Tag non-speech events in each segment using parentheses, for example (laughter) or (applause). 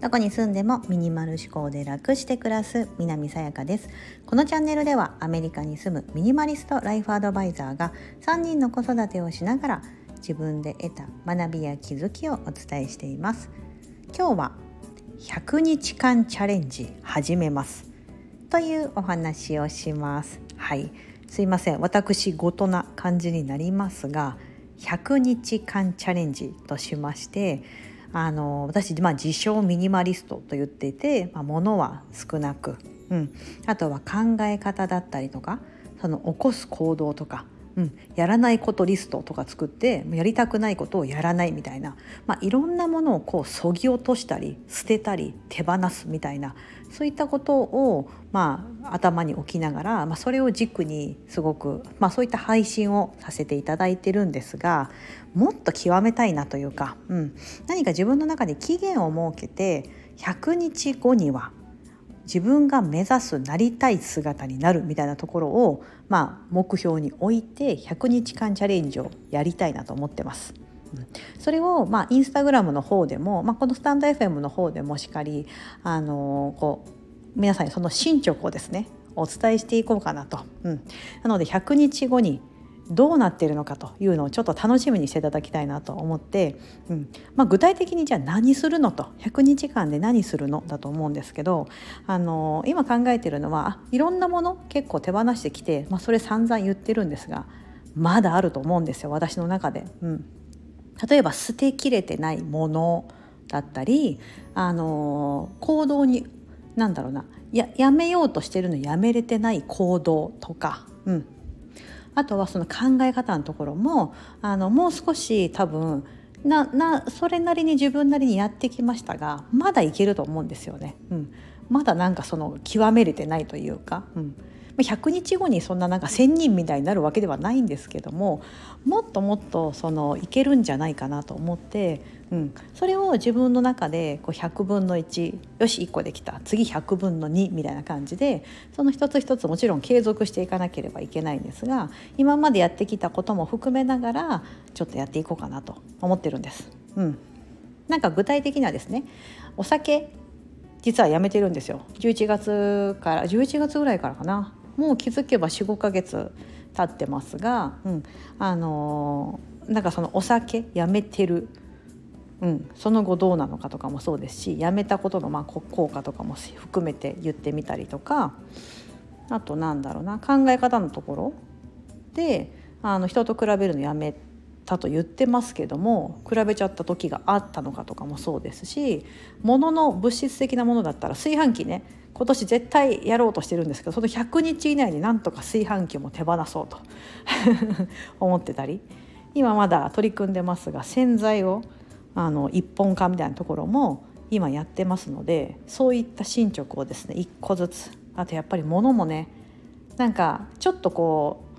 どこに住んでもミニマル思考で楽して暮らす南さやかです。このチャンネルではアメリカに住むミニマリストライフアドバイザーが3人の子育てをしながら自分で得た学びや気づきをお伝えしています。今日は100日間チャレンジ始めます。というお話をします。はい。すいません。私事な感じになりますが100日間チャレンジとしましてあの私、まあ、自称ミニマリストと言っていて、まあ、物は少なく、うん、あとは考え方だったりとかその起こす行動とか、うん、やらないことリストとか作ってやりたくないことをやらないみたいな、まあ、いろんなものをこうそぎ落としたり捨てたり手放すみたいな。そういったことを、まあ、頭に置きながら、まあ、それを軸にすごく、まあ、そういった配信をさせていただいてるんですがもっと極めたいなというか、うん、何か自分の中で期限を設けて100日後には自分が目指すなりたい姿になるみたいなところを、まあ、目標に置いて100日間チャレンジをやりたいなと思ってます。それを、まあ、インスタグラムの方でも、まあ、このスタンド FM の方でもしっかり、あのこう皆さんにその進捗をですねお伝えしていこうかなと。うん、なので100日後にどうなっているのかというのをちょっと楽しみにしていただきたいなと思って、うん。まあ、具体的にじゃあ何するのと100日間で何するのだと思うんですけどあの今考えているのはいろんなもの結構手放してきて、まあ、それ散々言ってるんですがまだあると思うんですよ私の中で。うん。例えば捨てきれてないものだったりあの行動に何だろうなややめようとしてるのやめれてない行動とか、うん、あとはその考え方のところもあのもう少し多分ななそれなりに自分なりにやってきましたがまだいけると思うんですよね。うん、まだなんかその極めれてないというか、うん、100日後にそんななんか1,000人みたいになるわけではないんですけどももっともっとそのいけるんじゃないかなと思って、うん、それを自分の中でこう100分の1よし1個できた。次100分の2みたいな感じでその一つ一つもちろん継続していかなければいけないんですが今までやってきたことも含めながらちょっとやっていこうかなと思ってるんです。うん、なんか具体的にはですねお酒実はやめてるんですよ。11月から11月ぐらいからかな。もう気づけば45ヶ月経ってますが、うん、あのー、なんかそのお酒やめてる、うん、その後どうなのかとかもそうですしやめたことのまあ効果とかも含めて言ってみたりとかあとなんだろうな考え方のところであの人と比べるのやめたと言ってますけども比べちゃった時があったのかとかもそうですし物の物質的なものだったら炊飯器ね今年絶対やろうとしてるんですけどその100日以内になんとか炊飯器も手放そうと (laughs) 思ってたり今まだ取り組んでますが洗剤をあの一本化みたいなところも今やってますのでそういった進捗をですね一個ずつあとやっぱり物もねなんかちょっとこう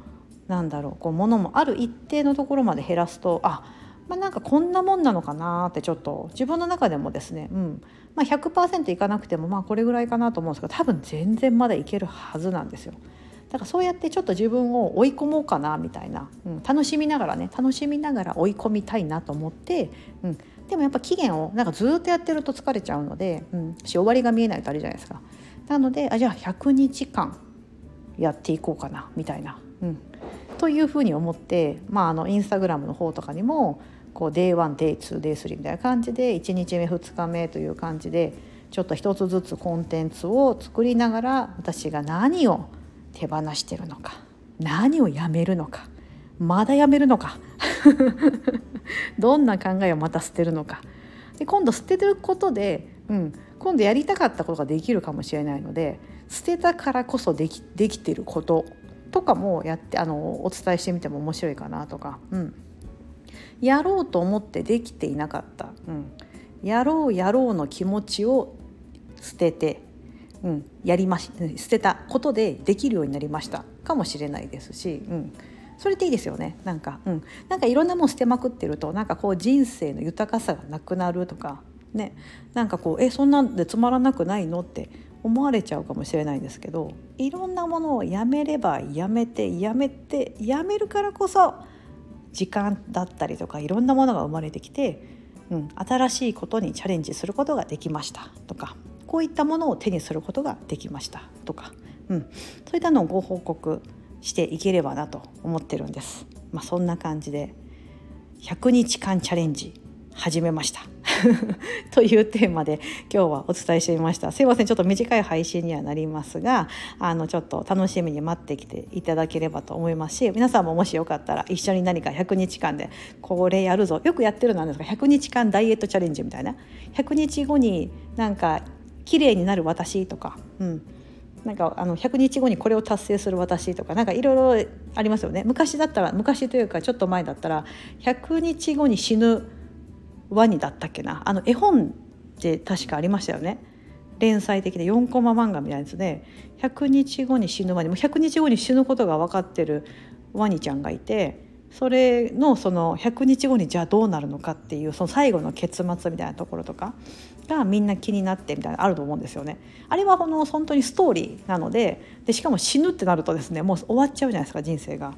なんだろうこう物もある一定のところまで減らすとあまあ、なんかこんなもんなのかなってちょっと自分の中でもですね、うんまあ、100%いかなくてもまあこれぐらいかなと思うんですけど多分全然まだいけるはずなんですよ。だからそうやってちょっと自分を追い込もうかなみたいな、うん、楽しみながらね楽しみながら追い込みたいなと思って、うん、でもやっぱ期限をなんかずっとやってると疲れちゃうので、うん、し終わりが見えないとあれじゃないですか。なのであじゃあ100日間やっていこうかなみたいな。うん、というふうに思って、まあ、あのインスタグラムの方とかにもこう Day1、Day2、Day3 みたいな感じで1日目2日目という感じでちょっと一つずつコンテンツを作りながら私が何を手放してるのか何をやめるのかまだやめるのか (laughs) どんな考えをまた捨てるのか。で今度捨てることで、うん、今度やりたかったことができるかもしれないので捨てたからこそできできてることとかもやってあのお伝えしてみても面白いかなとか、うん、やろうと思ってできていなかった、うん、やろうやろうの気持ちを捨てて、うん、やりまし捨てたことでできるようになりました。かもしれないですし、うん、それっていいですよね。なんか、うん、なんかいろんなもん捨てまくってるとなんかこう人生の豊かさがなくなるとか。ね。なんかこうえそんなんでつまらなくないのって思われちゃうかもしれないですけどいろんなものをやめればやめてやめてやめるからこそ時間だったりとかいろんなものが生まれてきて、うん、新しいことにチャレンジすることができましたとかこういったものを手にすることができましたとか、うん、そういったのをご報告していければなと思ってるんです。まあ、そんな感じで100日間チャレンジ始めました (laughs) というテーマで今日はお伝えしてみました。すいませんちょっと短い配信にはなりますがあのちょっと楽しみに待ってきていただければと思いますし皆さんももしよかったら一緒に何か100日間でこれやるぞ。よくやってるのなんですが100日間ダイエットチャレンジみたいな。100日後になんか綺麗になる私とか、うん、なんかあの100日後にこれを達成する私とか。なんかいろいろありますよね。昔だったら昔というかちょっと前だったら100日後に死ぬワニだったっけな？あの絵本って確かありましたよね。連載的で4コマ漫画みたいなやつで100日後に死ぬワニもう100日後に死ぬことが分かってるワニちゃんがいてそれのその100日後にじゃあどうなるのかっていうその最後の結末みたいなところとかがみんな気になってみたいなあると思うんですよね。あれはこの本当にストーリーなのででしかも死ぬってなるとですねもう終わっちゃうじゃないですか人生が。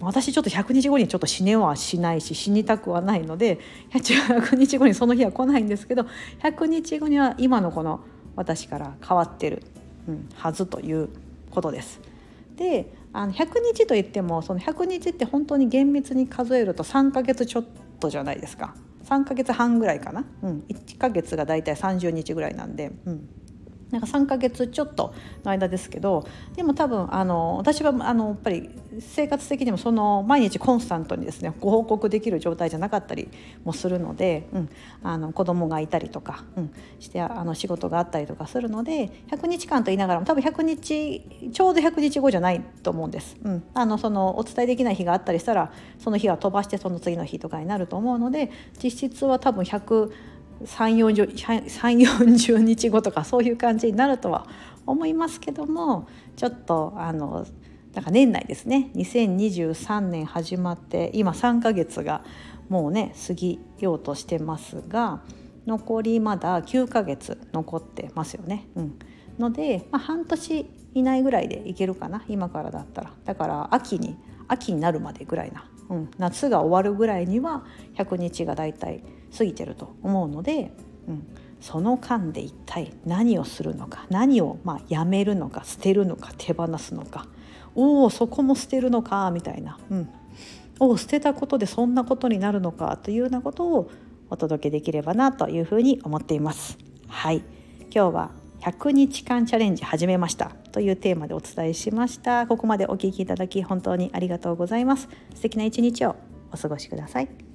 私ちょっと100日後にちょっと死ねはしないし死にたくはないので100日後にその日は来ないんですけど100日後には今のこの私から変わってる、うん、はずということです。であの100日といってもその100日って本当に厳密に数えると3ヶ月ちょっとじゃないですか3ヶ月半ぐらいかな、うん、1ヶ月がだいたい30日ぐらいなんで、うん、なんか3ヶ月ちょっとの間ですけどでも多分あの私はあのやっぱり生活的にもその毎日コンスタントにですねご報告できる状態じゃなかったりもするので、うん、あの子供がいたりとか、うん、してあの仕事があったりとかするので100日間と言いながらも多分100日ちょうど100日後じゃないと思うんです。うん、あのそのお伝えできない日があったりしたらその日は飛ばしてその次の日とかになると思うので実質は多分100 3 4 0日後とかそういう感じになるとは思いますけどもちょっとあのなんか年内ですね。2023年始まって今3ヶ月がもうね過ぎようとしてますが残りまだ9ヶ月残ってますよね。うん、ので、まあ、半年以内ぐらいでいけるかな今からだったら。だから秋に秋になるまでぐらいな、うん、夏が終わるぐらいには100日がだいたい過ぎてると思うので、うん、その間で一体何をするのか何をまあやめるのか捨てるのか手放すのかおおそこも捨てるのかみたいな、うん、おお捨てたことでそんなことになるのかというようなことをお届けできればなというふうに思っています。はい。今日は100日間チャレンジ始めました。というテーマでお伝えしました。ここまでお聞きいただき本当にありがとうございます。素敵な一日をお過ごしください。